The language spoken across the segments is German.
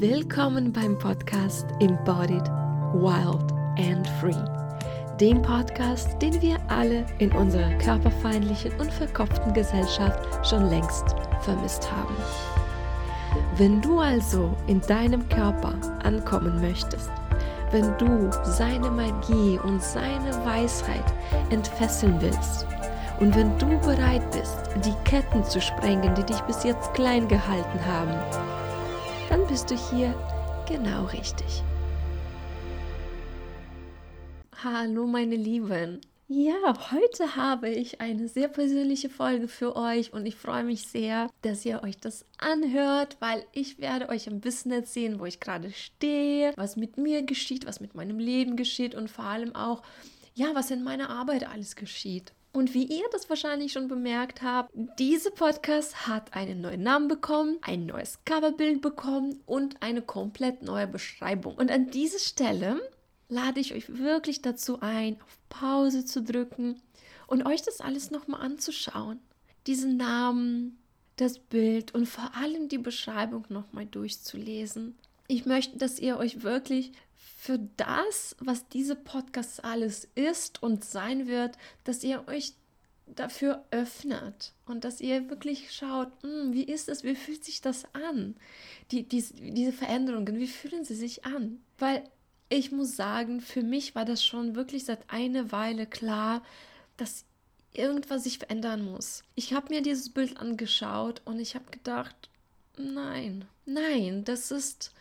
Willkommen beim Podcast Embodied, Wild and Free. Dem Podcast, den wir alle in unserer körperfeindlichen und verkopften Gesellschaft schon längst vermisst haben. Wenn du also in deinem Körper ankommen möchtest, wenn du seine Magie und seine Weisheit entfesseln willst und wenn du bereit bist, die Ketten zu sprengen, die dich bis jetzt klein gehalten haben, dann bist du hier genau richtig. Hallo meine Lieben. Ja, heute habe ich eine sehr persönliche Folge für euch und ich freue mich sehr, dass ihr euch das anhört, weil ich werde euch ein bisschen erzählen, wo ich gerade stehe, was mit mir geschieht, was mit meinem Leben geschieht und vor allem auch, ja, was in meiner Arbeit alles geschieht. Und wie ihr das wahrscheinlich schon bemerkt habt, diese Podcast hat einen neuen Namen bekommen, ein neues Coverbild bekommen und eine komplett neue Beschreibung. Und an dieser Stelle lade ich euch wirklich dazu ein, auf Pause zu drücken und euch das alles nochmal anzuschauen. Diesen Namen, das Bild und vor allem die Beschreibung nochmal durchzulesen. Ich möchte, dass ihr euch wirklich für das, was diese Podcast alles ist und sein wird, dass ihr euch dafür öffnet und dass ihr wirklich schaut, hm, wie ist es, wie fühlt sich das an? Die, die, diese Veränderungen, wie fühlen sie sich an? Weil ich muss sagen, für mich war das schon wirklich seit einer Weile klar, dass irgendwas sich verändern muss. Ich habe mir dieses Bild angeschaut und ich habe gedacht, nein, nein, das ist,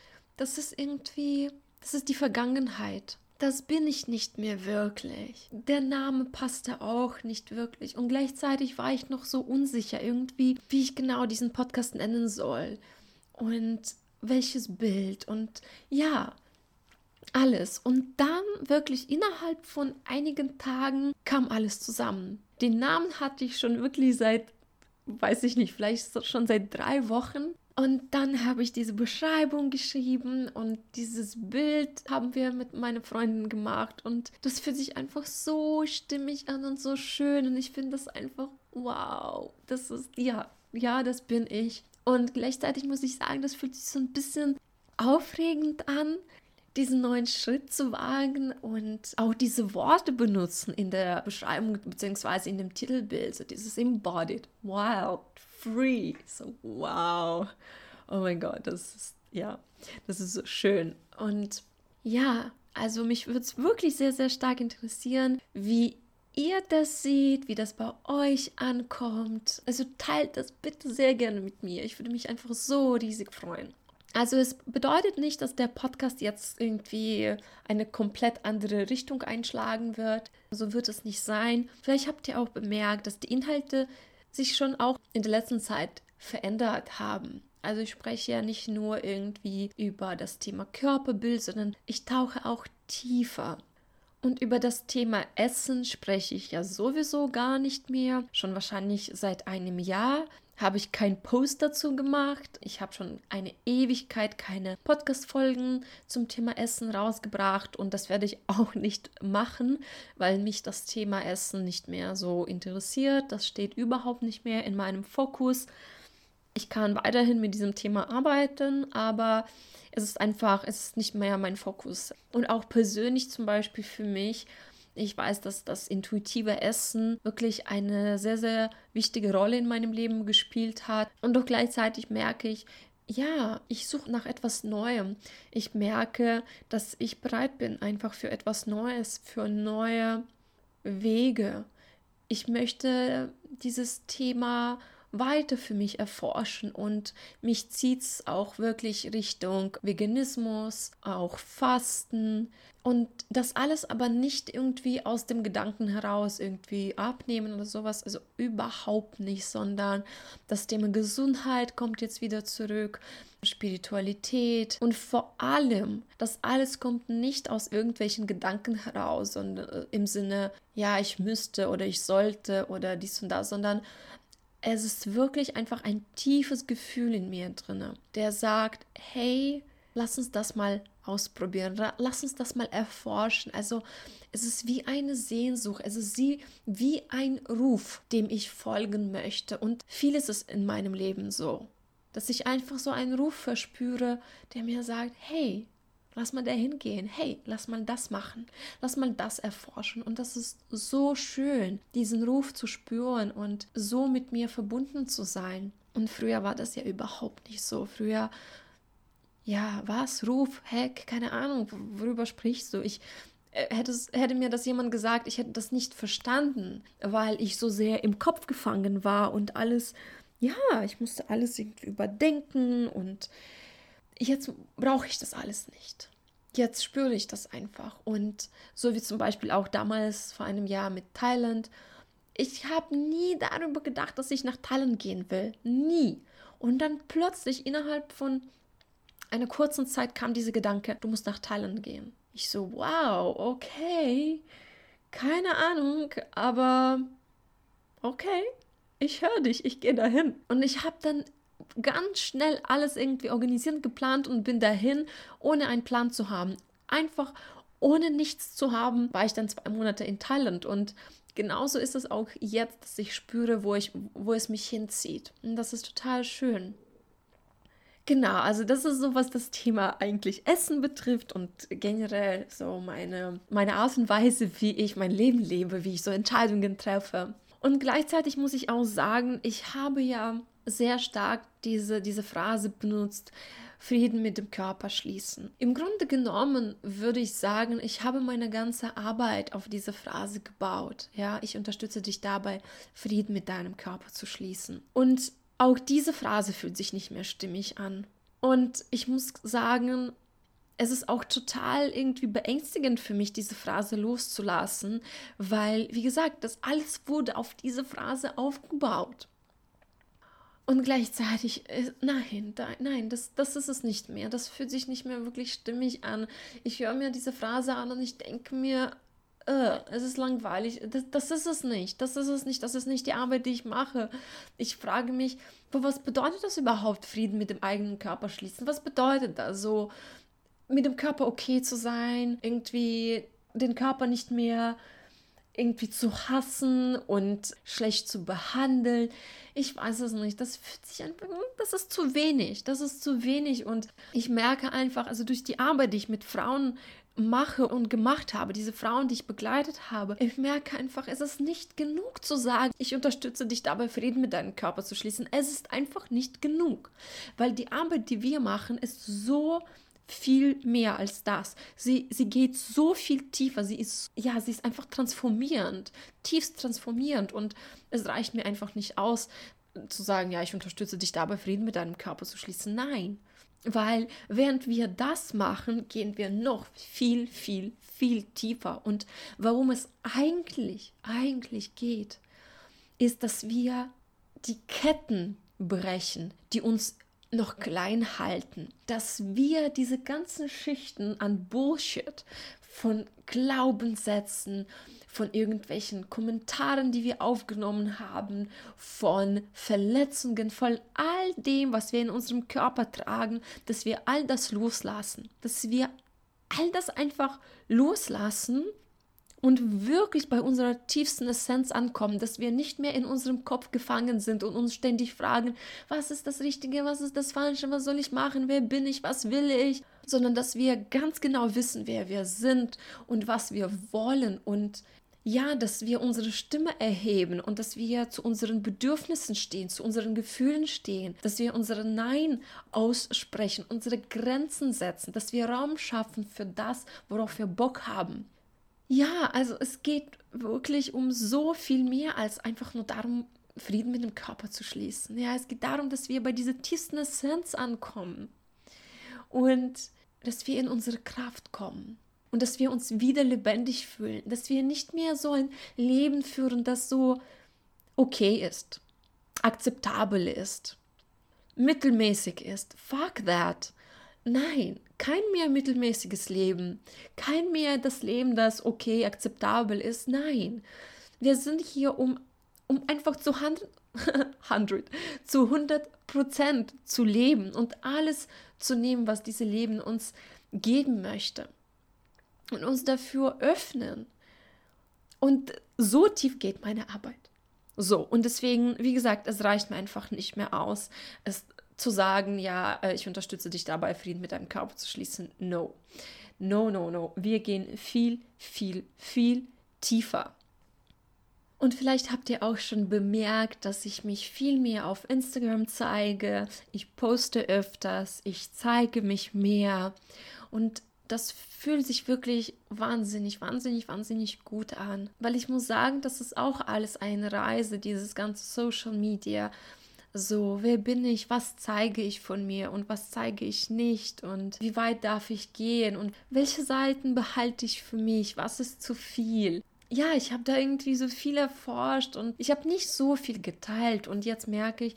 das ist irgendwie das ist die Vergangenheit. Das bin ich nicht mehr wirklich. Der Name passte auch nicht wirklich. Und gleichzeitig war ich noch so unsicher irgendwie, wie ich genau diesen Podcast nennen soll. Und welches Bild. Und ja, alles. Und dann wirklich innerhalb von einigen Tagen kam alles zusammen. Den Namen hatte ich schon wirklich seit, weiß ich nicht, vielleicht schon seit drei Wochen. Und dann habe ich diese Beschreibung geschrieben und dieses Bild haben wir mit meinen Freunden gemacht. Und das fühlt sich einfach so stimmig an und so schön. Und ich finde das einfach, wow, das ist, ja, ja, das bin ich. Und gleichzeitig muss ich sagen, das fühlt sich so ein bisschen aufregend an, diesen neuen Schritt zu wagen und auch diese Worte benutzen in der Beschreibung bzw. in dem Titelbild, so dieses Embodied, Wild, free. So, wow. Oh mein Gott, das ist, ja, das ist so schön. Und ja, also mich würde es wirklich sehr, sehr stark interessieren, wie ihr das seht, wie das bei euch ankommt. Also teilt das bitte sehr gerne mit mir. Ich würde mich einfach so riesig freuen. Also es bedeutet nicht, dass der Podcast jetzt irgendwie eine komplett andere Richtung einschlagen wird. So wird es nicht sein. Vielleicht habt ihr auch bemerkt, dass die Inhalte sich schon auch in der letzten Zeit verändert haben. Also ich spreche ja nicht nur irgendwie über das Thema Körperbild, sondern ich tauche auch tiefer. Und über das Thema Essen spreche ich ja sowieso gar nicht mehr, schon wahrscheinlich seit einem Jahr habe ich keinen Post dazu gemacht. Ich habe schon eine Ewigkeit keine Podcast-Folgen zum Thema Essen rausgebracht und das werde ich auch nicht machen, weil mich das Thema Essen nicht mehr so interessiert. Das steht überhaupt nicht mehr in meinem Fokus. Ich kann weiterhin mit diesem Thema arbeiten, aber es ist einfach, es ist nicht mehr mein Fokus. Und auch persönlich zum Beispiel für mich ich weiß, dass das intuitive Essen wirklich eine sehr, sehr wichtige Rolle in meinem Leben gespielt hat. Und doch gleichzeitig merke ich, ja, ich suche nach etwas Neuem. Ich merke, dass ich bereit bin einfach für etwas Neues, für neue Wege. Ich möchte dieses Thema weiter für mich erforschen und mich zieht es auch wirklich Richtung Veganismus, auch Fasten und das alles aber nicht irgendwie aus dem Gedanken heraus irgendwie abnehmen oder sowas, also überhaupt nicht, sondern das Thema Gesundheit kommt jetzt wieder zurück. Spiritualität und vor allem, das alles kommt nicht aus irgendwelchen Gedanken heraus, sondern äh, im Sinne, ja, ich müsste oder ich sollte oder dies und das, sondern es ist wirklich einfach ein tiefes Gefühl in mir drinne, der sagt, hey, lass uns das mal ausprobieren, lass uns das mal erforschen. Also es ist wie eine Sehnsucht, es ist wie ein Ruf, dem ich folgen möchte. Und vieles ist in meinem Leben so. dass ich einfach so einen Ruf verspüre, der mir sagt, hey, lass mal da hingehen, hey, lass mal das machen, lass mal das erforschen. Und das ist so schön, diesen Ruf zu spüren und so mit mir verbunden zu sein. Und früher war das ja überhaupt nicht so. Früher, ja, was? Ruf, Heck, keine Ahnung, worüber sprichst du? Ich äh, hätte, hätte mir das jemand gesagt, ich hätte das nicht verstanden, weil ich so sehr im Kopf gefangen war und alles ja, ich musste alles irgendwie überdenken und jetzt brauche ich das alles nicht. Jetzt spüre ich das einfach. Und so wie zum Beispiel auch damals vor einem Jahr mit Thailand. Ich habe nie darüber gedacht, dass ich nach Thailand gehen will. Nie. Und dann plötzlich innerhalb von einer kurzen Zeit kam dieser Gedanke, du musst nach Thailand gehen. Ich so, wow, okay. Keine Ahnung, aber okay ich höre dich, ich gehe dahin. Und ich habe dann ganz schnell alles irgendwie organisiert, geplant und bin dahin, ohne einen Plan zu haben. Einfach ohne nichts zu haben, war ich dann zwei Monate in Thailand und genauso ist es auch jetzt, dass ich spüre, wo, ich, wo es mich hinzieht. Und das ist total schön. Genau, also das ist so, was das Thema eigentlich Essen betrifft und generell so meine, meine Art und Weise, wie ich mein Leben lebe, wie ich so Entscheidungen treffe. Und gleichzeitig muss ich auch sagen, ich habe ja sehr stark diese, diese Phrase benutzt, Frieden mit dem Körper schließen. Im Grunde genommen würde ich sagen, ich habe meine ganze Arbeit auf diese Phrase gebaut. Ja, ich unterstütze dich dabei, Frieden mit deinem Körper zu schließen. Und auch diese Phrase fühlt sich nicht mehr stimmig an. Und ich muss sagen, es ist auch total irgendwie beängstigend für mich, diese Phrase loszulassen, weil, wie gesagt, das alles wurde auf diese Phrase aufgebaut. Und gleichzeitig, äh, nein, nein, das, das ist es nicht mehr. Das fühlt sich nicht mehr wirklich stimmig an. Ich höre mir diese Phrase an und ich denke mir, äh, es ist langweilig. Das, das ist es nicht. Das ist es nicht. Das ist nicht die Arbeit, die ich mache. Ich frage mich, was bedeutet das überhaupt, Frieden mit dem eigenen Körper schließen? Was bedeutet das so? mit dem Körper okay zu sein, irgendwie den Körper nicht mehr irgendwie zu hassen und schlecht zu behandeln. Ich weiß es nicht. Das fühlt sich einfach, das ist zu wenig. Das ist zu wenig. Und ich merke einfach, also durch die Arbeit, die ich mit Frauen mache und gemacht habe, diese Frauen, die ich begleitet habe, ich merke einfach, es ist nicht genug zu sagen, ich unterstütze dich dabei, Frieden mit deinem Körper zu schließen. Es ist einfach nicht genug. Weil die Arbeit, die wir machen, ist so viel mehr als das. Sie, sie geht so viel tiefer. Sie ist, ja, sie ist einfach transformierend, tiefst transformierend. Und es reicht mir einfach nicht aus, zu sagen, ja, ich unterstütze dich dabei, Frieden mit deinem Körper zu schließen. Nein. Weil während wir das machen, gehen wir noch viel, viel, viel tiefer. Und warum es eigentlich, eigentlich geht, ist, dass wir die Ketten brechen, die uns noch klein halten, dass wir diese ganzen Schichten an Bullshit von Glaubenssätzen, von irgendwelchen Kommentaren, die wir aufgenommen haben, von Verletzungen, von all dem, was wir in unserem Körper tragen, dass wir all das loslassen, dass wir all das einfach loslassen und wirklich bei unserer tiefsten Essenz ankommen, dass wir nicht mehr in unserem Kopf gefangen sind und uns ständig fragen, was ist das Richtige, was ist das Falsche, was soll ich machen, wer bin ich, was will ich, sondern dass wir ganz genau wissen, wer wir sind und was wir wollen und ja, dass wir unsere Stimme erheben und dass wir zu unseren Bedürfnissen stehen, zu unseren Gefühlen stehen, dass wir unsere Nein aussprechen, unsere Grenzen setzen, dass wir Raum schaffen für das, worauf wir Bock haben. Ja, also es geht wirklich um so viel mehr als einfach nur darum, Frieden mit dem Körper zu schließen. Ja, es geht darum, dass wir bei dieser tiefsten Essenz ankommen und dass wir in unsere Kraft kommen und dass wir uns wieder lebendig fühlen, dass wir nicht mehr so ein Leben führen, das so okay ist, akzeptabel ist, mittelmäßig ist. Fuck that. Nein, kein mehr mittelmäßiges Leben, kein mehr das Leben, das okay, akzeptabel ist. Nein, wir sind hier, um, um einfach zu 100, 100 zu 100 Prozent zu leben und alles zu nehmen, was dieses Leben uns geben möchte und uns dafür öffnen. Und so tief geht meine Arbeit. So, und deswegen, wie gesagt, es reicht mir einfach nicht mehr aus, es zu sagen, ja, äh, ich unterstütze dich dabei, Frieden mit deinem Körper zu schließen. No. No, no, no. Wir gehen viel, viel, viel tiefer. Und vielleicht habt ihr auch schon bemerkt, dass ich mich viel mehr auf Instagram zeige. Ich poste öfters, ich zeige mich mehr. Und das fühlt sich wirklich wahnsinnig, wahnsinnig, wahnsinnig gut an. Weil ich muss sagen, das ist auch alles eine Reise, dieses ganze Social Media. So, wer bin ich? Was zeige ich von mir und was zeige ich nicht? Und wie weit darf ich gehen? Und welche Seiten behalte ich für mich? Was ist zu viel? ja, ich habe da irgendwie so viel erforscht und ich habe nicht so viel geteilt und jetzt merke ich,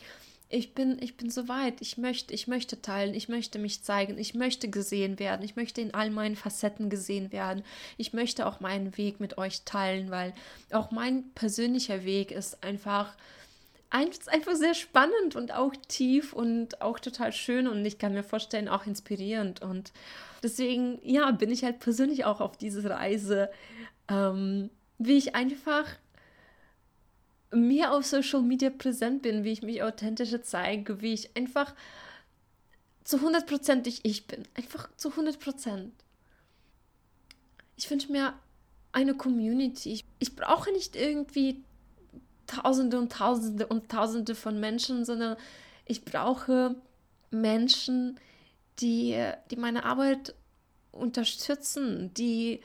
ich bin, ich bin so weit. Ich möchte, ich möchte teilen, ich möchte mich zeigen, ich möchte gesehen werden, ich möchte in all meinen Facetten gesehen werden. Ich möchte auch meinen Weg mit euch teilen, weil auch mein persönlicher Weg ist einfach, einfach sehr spannend und auch tief und auch total schön und ich kann mir vorstellen, auch inspirierend. Und deswegen, ja, bin ich halt persönlich auch auf diese Reise. Ähm, wie ich einfach mehr auf Social Media präsent bin, wie ich mich authentischer zeige, wie ich einfach zu hundertprozentig ich bin. Einfach zu 100 Prozent. Ich wünsche mir eine Community. Ich, ich brauche nicht irgendwie Tausende und Tausende und Tausende von Menschen, sondern ich brauche Menschen, die, die meine Arbeit unterstützen, die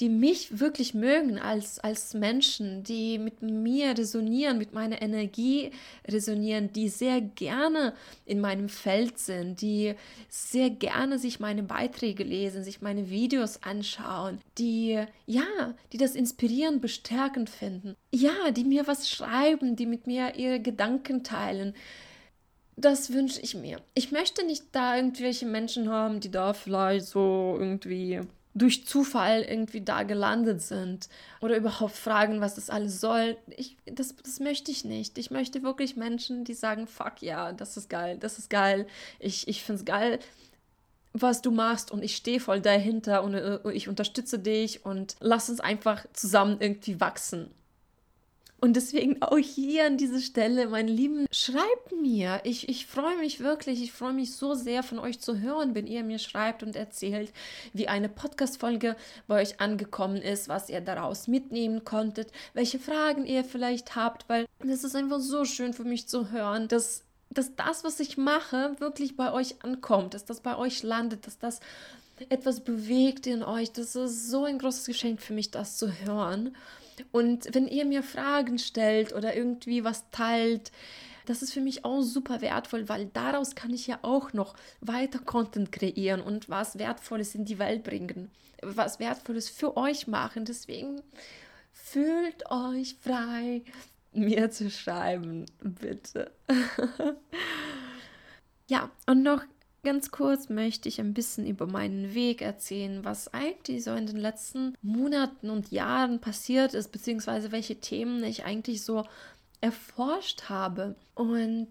die mich wirklich mögen als, als Menschen, die mit mir resonieren, mit meiner Energie resonieren, die sehr gerne in meinem Feld sind, die sehr gerne sich meine Beiträge lesen, sich meine Videos anschauen, die, ja, die das inspirierend, bestärkend finden. Ja, die mir was schreiben, die mit mir ihre Gedanken teilen. Das wünsche ich mir. Ich möchte nicht da irgendwelche Menschen haben, die da vielleicht so irgendwie durch Zufall irgendwie da gelandet sind oder überhaupt fragen, was das alles soll. Ich, das, das möchte ich nicht. Ich möchte wirklich Menschen, die sagen, fuck ja, das ist geil, das ist geil, ich, ich finde es geil, was du machst und ich stehe voll dahinter und, und äh, ich unterstütze dich und lass uns einfach zusammen irgendwie wachsen. Und deswegen auch hier an dieser Stelle, meine Lieben, schreibt mir. Ich, ich freue mich wirklich, ich freue mich so sehr von euch zu hören, wenn ihr mir schreibt und erzählt, wie eine Podcast-Folge bei euch angekommen ist, was ihr daraus mitnehmen konntet, welche Fragen ihr vielleicht habt, weil es ist einfach so schön für mich zu hören, dass, dass das, was ich mache, wirklich bei euch ankommt, dass das bei euch landet, dass das etwas bewegt in euch. Das ist so ein großes Geschenk für mich, das zu hören. Und wenn ihr mir Fragen stellt oder irgendwie was teilt, das ist für mich auch super wertvoll, weil daraus kann ich ja auch noch weiter Content kreieren und was Wertvolles in die Welt bringen, was Wertvolles für euch machen. Deswegen fühlt euch frei, mir zu schreiben, bitte. ja, und noch Ganz kurz möchte ich ein bisschen über meinen Weg erzählen, was eigentlich so in den letzten Monaten und Jahren passiert ist, beziehungsweise welche Themen ich eigentlich so erforscht habe. Und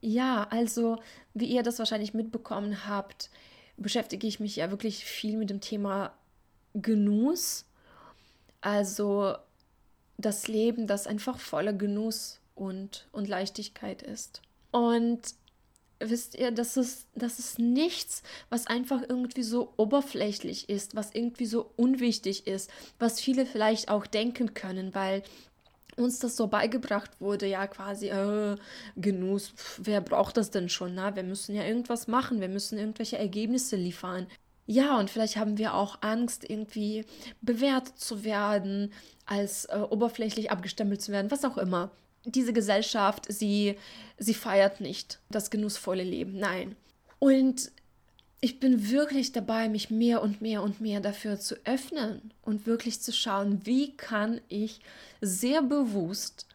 ja, also wie ihr das wahrscheinlich mitbekommen habt, beschäftige ich mich ja wirklich viel mit dem Thema Genuss. Also das Leben, das einfach voller Genuss und, und Leichtigkeit ist. Und wisst ihr, das ist, das ist nichts, was einfach irgendwie so oberflächlich ist, was irgendwie so unwichtig ist, was viele vielleicht auch denken können, weil uns das so beigebracht wurde, ja quasi, äh, Genuss, pf, wer braucht das denn schon? Na? Wir müssen ja irgendwas machen, wir müssen irgendwelche Ergebnisse liefern. Ja, und vielleicht haben wir auch Angst, irgendwie bewertet zu werden, als äh, oberflächlich abgestempelt zu werden, was auch immer diese Gesellschaft, sie, sie feiert nicht das genussvolle Leben. Nein. Und ich bin wirklich dabei, mich mehr und mehr und mehr dafür zu öffnen und wirklich zu schauen, wie kann ich sehr bewusst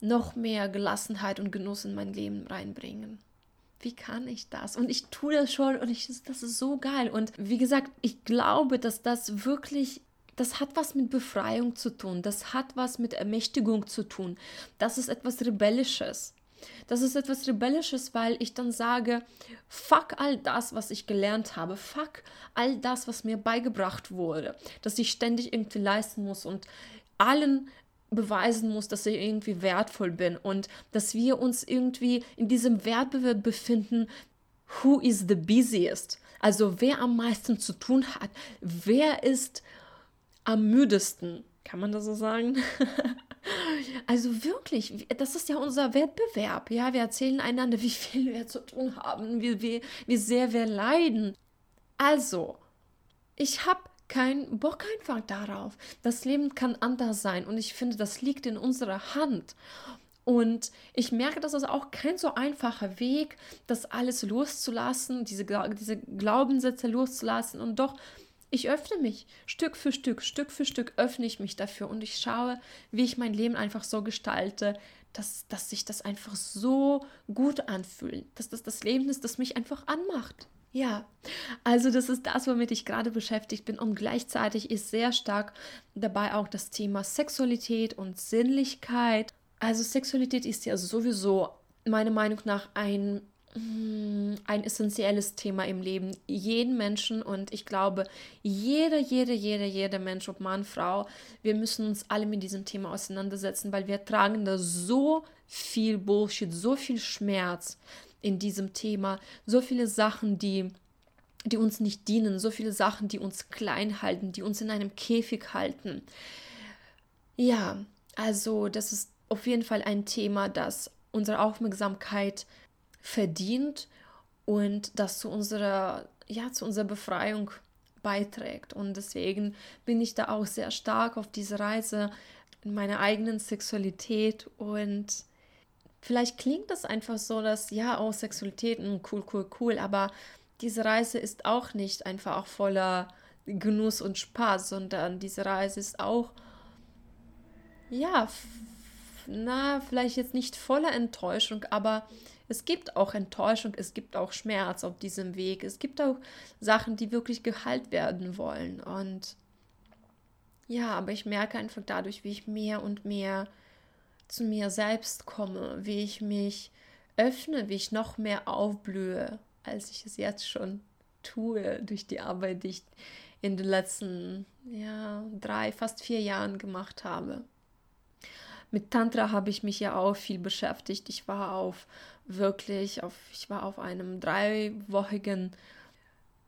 noch mehr Gelassenheit und Genuss in mein Leben reinbringen. Wie kann ich das? Und ich tue das schon und ich, das ist so geil. Und wie gesagt, ich glaube, dass das wirklich das hat was mit Befreiung zu tun, das hat was mit Ermächtigung zu tun. Das ist etwas Rebellisches. Das ist etwas Rebellisches, weil ich dann sage, fuck all das, was ich gelernt habe, fuck all das, was mir beigebracht wurde, dass ich ständig irgendwie leisten muss und allen beweisen muss, dass ich irgendwie wertvoll bin und dass wir uns irgendwie in diesem Wettbewerb befinden, who is the busiest? Also wer am meisten zu tun hat, wer ist am müdesten, kann man das so sagen? also wirklich, das ist ja unser Wettbewerb. Ja, wir erzählen einander, wie viel wir zu tun haben, wie, wie, wie sehr wir leiden. Also, ich habe keinen Bock einfach darauf. Das Leben kann anders sein und ich finde, das liegt in unserer Hand. Und ich merke, das ist auch kein so einfacher Weg, das alles loszulassen, diese, diese Glaubenssätze loszulassen. Und doch, ich öffne mich Stück für Stück, Stück für Stück öffne ich mich dafür und ich schaue, wie ich mein Leben einfach so gestalte, dass, dass sich das einfach so gut anfühlt, dass das das Leben ist, das mich einfach anmacht. Ja, also das ist das, womit ich gerade beschäftigt bin und gleichzeitig ist sehr stark dabei auch das Thema Sexualität und Sinnlichkeit. Also Sexualität ist ja sowieso meiner Meinung nach ein ein essentielles Thema im Leben jeden Menschen und ich glaube, jeder, jeder, jeder, jeder Mensch, ob Mann, Frau, wir müssen uns alle mit diesem Thema auseinandersetzen, weil wir tragen da so viel Bullshit, so viel Schmerz, in diesem Thema, so viele Sachen, die, die uns nicht dienen, so viele Sachen, die uns klein halten, die uns in einem Käfig halten. Ja, also das ist auf jeden Fall ein Thema, das unsere Aufmerksamkeit verdient und das zu unserer, ja, zu unserer Befreiung beiträgt. Und deswegen bin ich da auch sehr stark auf diese Reise in meiner eigenen Sexualität und Vielleicht klingt das einfach so, dass ja, oh, Sexualität, hm, cool, cool, cool, aber diese Reise ist auch nicht einfach auch voller Genuss und Spaß, sondern diese Reise ist auch, ja, na, vielleicht jetzt nicht voller Enttäuschung, aber es gibt auch Enttäuschung, es gibt auch Schmerz auf diesem Weg, es gibt auch Sachen, die wirklich geheilt werden wollen. Und ja, aber ich merke einfach dadurch, wie ich mehr und mehr zu mir selbst komme, wie ich mich öffne, wie ich noch mehr aufblühe, als ich es jetzt schon tue durch die Arbeit, die ich in den letzten ja, drei, fast vier Jahren gemacht habe. Mit Tantra habe ich mich ja auch viel beschäftigt. Ich war auf wirklich auf, ich war auf einem dreiwöchigen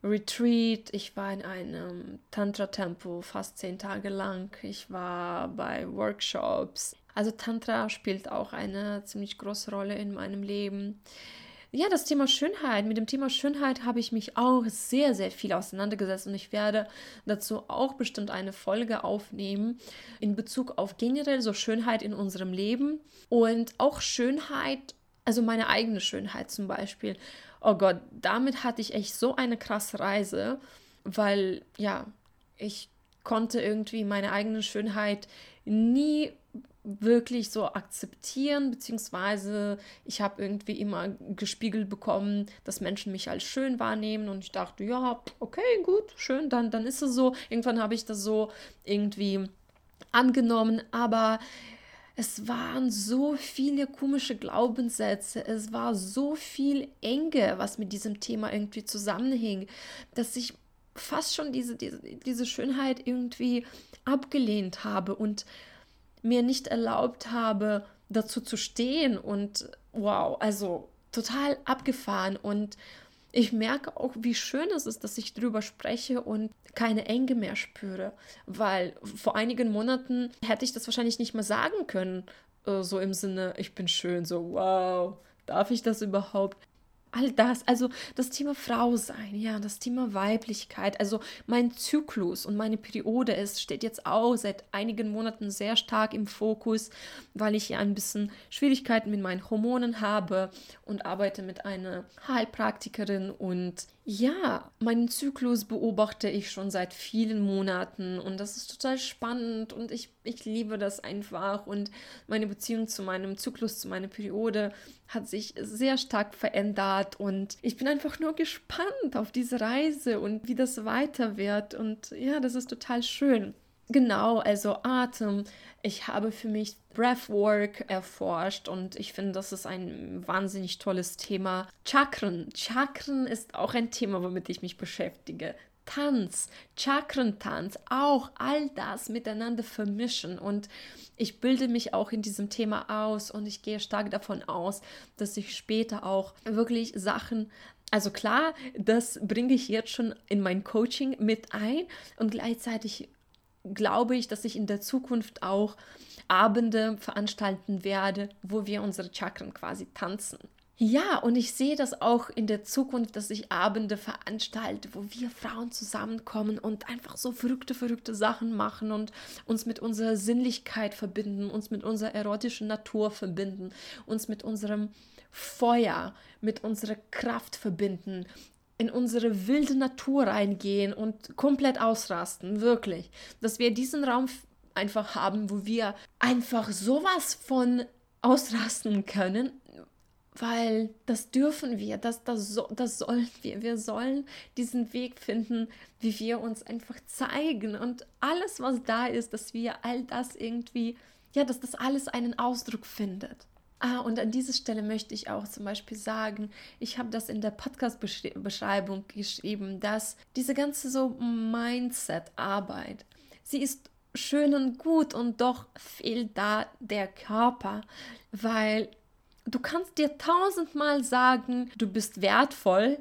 Retreat, ich war in einem Tantra-Tempo fast zehn Tage lang, ich war bei Workshops, also Tantra spielt auch eine ziemlich große Rolle in meinem Leben. Ja, das Thema Schönheit. Mit dem Thema Schönheit habe ich mich auch sehr, sehr viel auseinandergesetzt und ich werde dazu auch bestimmt eine Folge aufnehmen in Bezug auf generell so Schönheit in unserem Leben und auch Schönheit, also meine eigene Schönheit zum Beispiel. Oh Gott, damit hatte ich echt so eine krasse Reise, weil ja, ich konnte irgendwie meine eigene Schönheit nie wirklich so akzeptieren, beziehungsweise ich habe irgendwie immer gespiegelt bekommen, dass Menschen mich als schön wahrnehmen und ich dachte, ja, okay, gut, schön, dann, dann ist es so. Irgendwann habe ich das so irgendwie angenommen, aber es waren so viele komische Glaubenssätze, es war so viel Enge, was mit diesem Thema irgendwie zusammenhing, dass ich fast schon diese, diese, diese Schönheit irgendwie abgelehnt habe und mir nicht erlaubt habe, dazu zu stehen. Und wow, also total abgefahren. Und ich merke auch, wie schön es ist, dass ich drüber spreche und keine Enge mehr spüre, weil vor einigen Monaten hätte ich das wahrscheinlich nicht mehr sagen können, äh, so im Sinne, ich bin schön, so wow, darf ich das überhaupt? All das, also das Thema Frau sein, ja, das Thema Weiblichkeit, also mein Zyklus und meine Periode ist, steht jetzt auch seit einigen Monaten sehr stark im Fokus, weil ich ja ein bisschen Schwierigkeiten mit meinen Hormonen habe und arbeite mit einer Heilpraktikerin und ja, meinen Zyklus beobachte ich schon seit vielen Monaten und das ist total spannend und ich, ich liebe das einfach und meine Beziehung zu meinem Zyklus, zu meiner Periode hat sich sehr stark verändert und ich bin einfach nur gespannt auf diese Reise und wie das weiter wird und ja, das ist total schön. Genau, also Atem. Ich habe für mich Breathwork erforscht und ich finde, das ist ein wahnsinnig tolles Thema. Chakren. Chakren ist auch ein Thema, womit ich mich beschäftige. Tanz, Chakrentanz, auch all das miteinander vermischen. Und ich bilde mich auch in diesem Thema aus und ich gehe stark davon aus, dass ich später auch wirklich Sachen also klar, das bringe ich jetzt schon in mein Coaching mit ein und gleichzeitig glaube ich, dass ich in der Zukunft auch Abende veranstalten werde, wo wir unsere Chakren quasi tanzen. Ja, und ich sehe das auch in der Zukunft, dass ich Abende veranstalte, wo wir Frauen zusammenkommen und einfach so verrückte, verrückte Sachen machen und uns mit unserer Sinnlichkeit verbinden, uns mit unserer erotischen Natur verbinden, uns mit unserem Feuer, mit unserer Kraft verbinden, in unsere wilde Natur reingehen und komplett ausrasten, wirklich. Dass wir diesen Raum einfach haben, wo wir einfach sowas von ausrasten können, weil das dürfen wir, das, das, so, das sollen wir. Wir sollen diesen Weg finden, wie wir uns einfach zeigen und alles, was da ist, dass wir all das irgendwie, ja, dass das alles einen Ausdruck findet. Ah, und an dieser Stelle möchte ich auch zum Beispiel sagen, ich habe das in der Podcast-Beschreibung geschrieben, dass diese ganze so Mindset-Arbeit, sie ist schön und gut und doch fehlt da der Körper, weil du kannst dir tausendmal sagen, du bist wertvoll,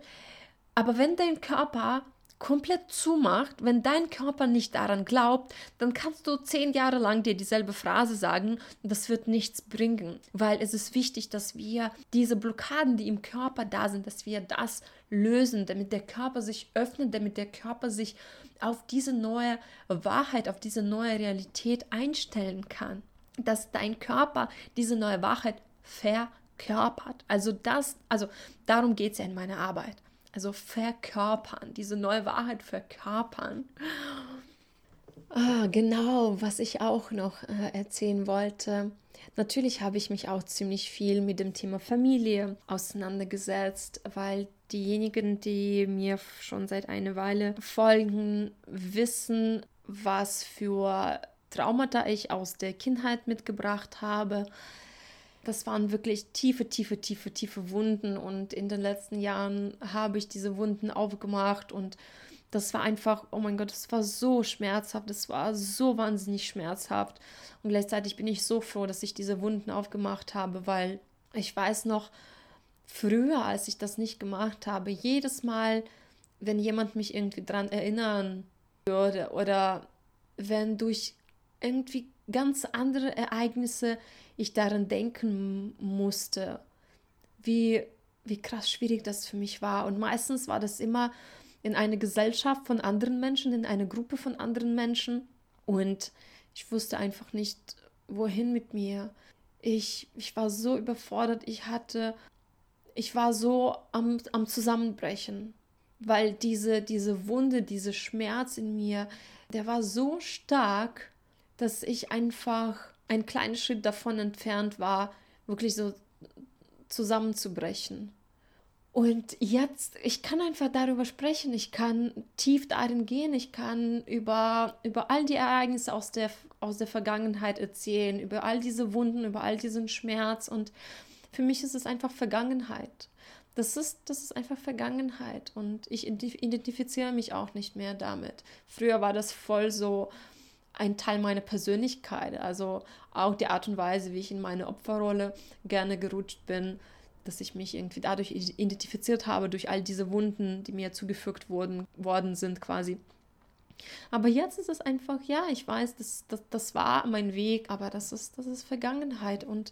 aber wenn dein Körper komplett zumacht, wenn dein Körper nicht daran glaubt, dann kannst du zehn Jahre lang dir dieselbe Phrase sagen das wird nichts bringen, weil es ist wichtig, dass wir diese Blockaden, die im Körper da sind, dass wir das lösen, damit der Körper sich öffnet, damit der Körper sich auf diese neue Wahrheit, auf diese neue Realität einstellen kann, dass dein Körper diese neue Wahrheit verkörpert. Also das, also darum geht es ja in meiner Arbeit. Also verkörpern, diese neue Wahrheit verkörpern. Ah, genau, was ich auch noch äh, erzählen wollte. Natürlich habe ich mich auch ziemlich viel mit dem Thema Familie auseinandergesetzt, weil diejenigen, die mir schon seit einer Weile folgen, wissen, was für Traumata ich aus der Kindheit mitgebracht habe das waren wirklich tiefe, tiefe, tiefe, tiefe Wunden. Und in den letzten Jahren habe ich diese Wunden aufgemacht und das war einfach, oh mein Gott, das war so schmerzhaft, das war so wahnsinnig schmerzhaft. Und gleichzeitig bin ich so froh, dass ich diese Wunden aufgemacht habe, weil ich weiß noch, früher, als ich das nicht gemacht habe, jedes Mal, wenn jemand mich irgendwie dran erinnern würde oder wenn durch irgendwie ganz andere Ereignisse ich daran denken musste, wie, wie krass schwierig das für mich war. Und meistens war das immer in einer Gesellschaft von anderen Menschen, in einer Gruppe von anderen Menschen. Und ich wusste einfach nicht, wohin mit mir. Ich, ich war so überfordert, ich hatte, ich war so am, am Zusammenbrechen, weil diese, diese Wunde, dieser Schmerz in mir, der war so stark, dass ich einfach ein kleiner Schritt davon entfernt war, wirklich so zusammenzubrechen. Und jetzt, ich kann einfach darüber sprechen, ich kann tief darin gehen, ich kann über, über all die Ereignisse aus der, aus der Vergangenheit erzählen, über all diese Wunden, über all diesen Schmerz. Und für mich ist es einfach Vergangenheit. Das ist, das ist einfach Vergangenheit und ich identifiziere mich auch nicht mehr damit. Früher war das voll so, ein Teil meiner Persönlichkeit. Also auch die Art und Weise, wie ich in meine Opferrolle gerne gerutscht bin, dass ich mich irgendwie dadurch identifiziert habe, durch all diese Wunden, die mir zugefügt wurden, worden sind quasi. Aber jetzt ist es einfach, ja, ich weiß, das, das, das war mein Weg, aber das ist, das ist Vergangenheit. Und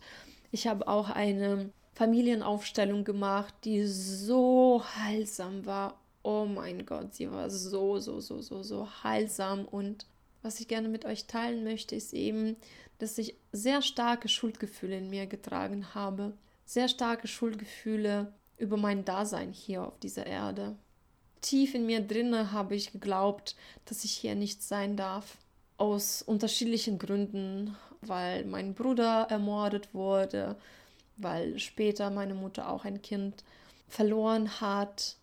ich habe auch eine Familienaufstellung gemacht, die so heilsam war. Oh mein Gott, sie war so, so, so, so, so heilsam und was ich gerne mit euch teilen möchte, ist eben, dass ich sehr starke Schuldgefühle in mir getragen habe. Sehr starke Schuldgefühle über mein Dasein hier auf dieser Erde. Tief in mir drinne habe ich geglaubt, dass ich hier nicht sein darf. Aus unterschiedlichen Gründen, weil mein Bruder ermordet wurde, weil später meine Mutter auch ein Kind verloren hat.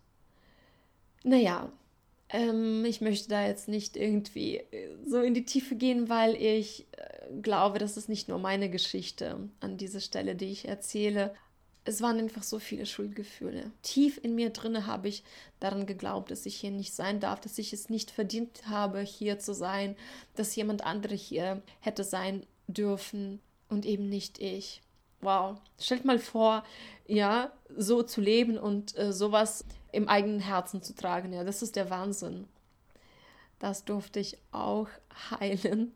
Naja, ähm, ich möchte da jetzt nicht irgendwie äh, so in die Tiefe gehen, weil ich äh, glaube, das ist nicht nur meine Geschichte an dieser Stelle, die ich erzähle. es waren einfach so viele Schuldgefühle. Tief in mir drinne habe ich daran geglaubt, dass ich hier nicht sein darf, dass ich es nicht verdient habe, hier zu sein, dass jemand andere hier hätte sein dürfen und eben nicht ich. Wow, stellt mal vor, ja, so zu leben und äh, sowas im eigenen Herzen zu tragen. Ja, das ist der Wahnsinn. Das durfte ich auch heilen.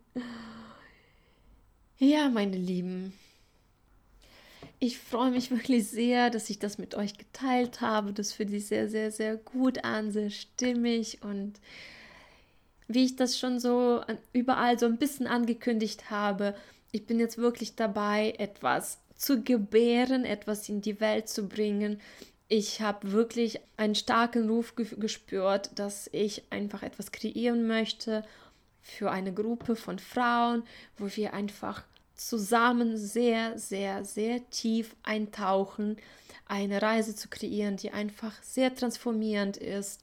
Ja, meine Lieben. Ich freue mich wirklich sehr, dass ich das mit euch geteilt habe. Das fühlt sich sehr, sehr, sehr gut an, sehr stimmig und wie ich das schon so überall so ein bisschen angekündigt habe, ich bin jetzt wirklich dabei, etwas zu gebären, etwas in die Welt zu bringen. Ich habe wirklich einen starken Ruf ge gespürt, dass ich einfach etwas kreieren möchte für eine Gruppe von Frauen, wo wir einfach zusammen sehr, sehr, sehr tief eintauchen, eine Reise zu kreieren, die einfach sehr transformierend ist.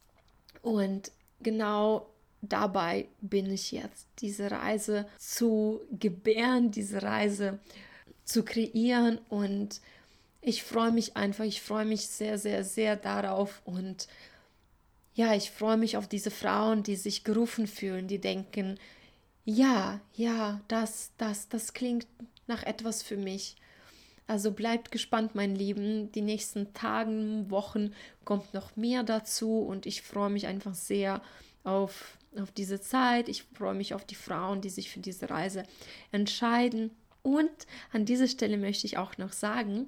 Und genau dabei bin ich jetzt, diese Reise zu gebären, diese Reise zu kreieren und ich freue mich einfach, ich freue mich sehr, sehr, sehr darauf und ja, ich freue mich auf diese Frauen, die sich gerufen fühlen, die denken, ja, ja, das, das, das klingt nach etwas für mich. Also bleibt gespannt, mein Lieben. Die nächsten Tagen, Wochen kommt noch mehr dazu und ich freue mich einfach sehr auf, auf diese Zeit. Ich freue mich auf die Frauen, die sich für diese Reise entscheiden. Und an dieser Stelle möchte ich auch noch sagen,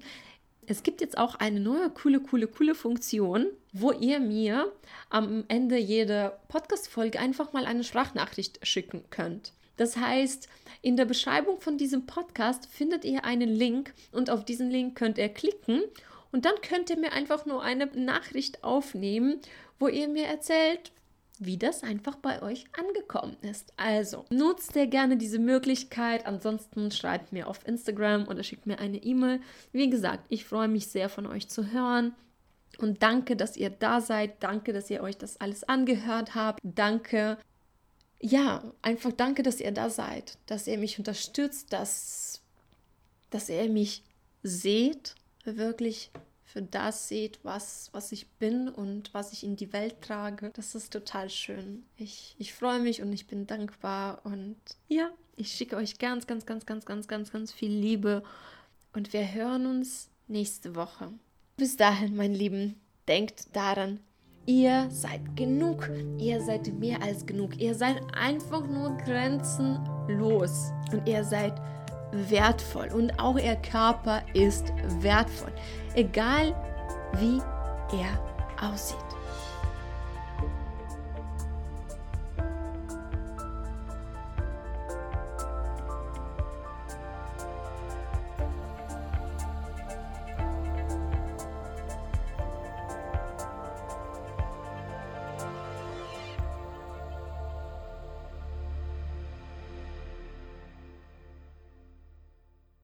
es gibt jetzt auch eine neue, coole, coole, coole Funktion, wo ihr mir am Ende jeder Podcast-Folge einfach mal eine Sprachnachricht schicken könnt. Das heißt, in der Beschreibung von diesem Podcast findet ihr einen Link und auf diesen Link könnt ihr klicken und dann könnt ihr mir einfach nur eine Nachricht aufnehmen, wo ihr mir erzählt, wie das einfach bei euch angekommen ist. Also nutzt ihr gerne diese Möglichkeit. Ansonsten schreibt mir auf Instagram oder schickt mir eine E-Mail. Wie gesagt, ich freue mich sehr von euch zu hören. Und danke, dass ihr da seid. Danke, dass ihr euch das alles angehört habt. Danke. Ja, einfach danke, dass ihr da seid, dass ihr mich unterstützt, dass, dass ihr mich seht, wirklich für das seht, was, was ich bin und was ich in die Welt trage. Das ist total schön. Ich, ich freue mich und ich bin dankbar und ja, ich schicke euch ganz, ganz, ganz, ganz, ganz, ganz, ganz viel Liebe und wir hören uns nächste Woche. Bis dahin, mein Lieben, denkt daran, ihr seid genug, ihr seid mehr als genug, ihr seid einfach nur grenzenlos und ihr seid wertvoll und auch ihr Körper ist wertvoll, egal wie er aussieht.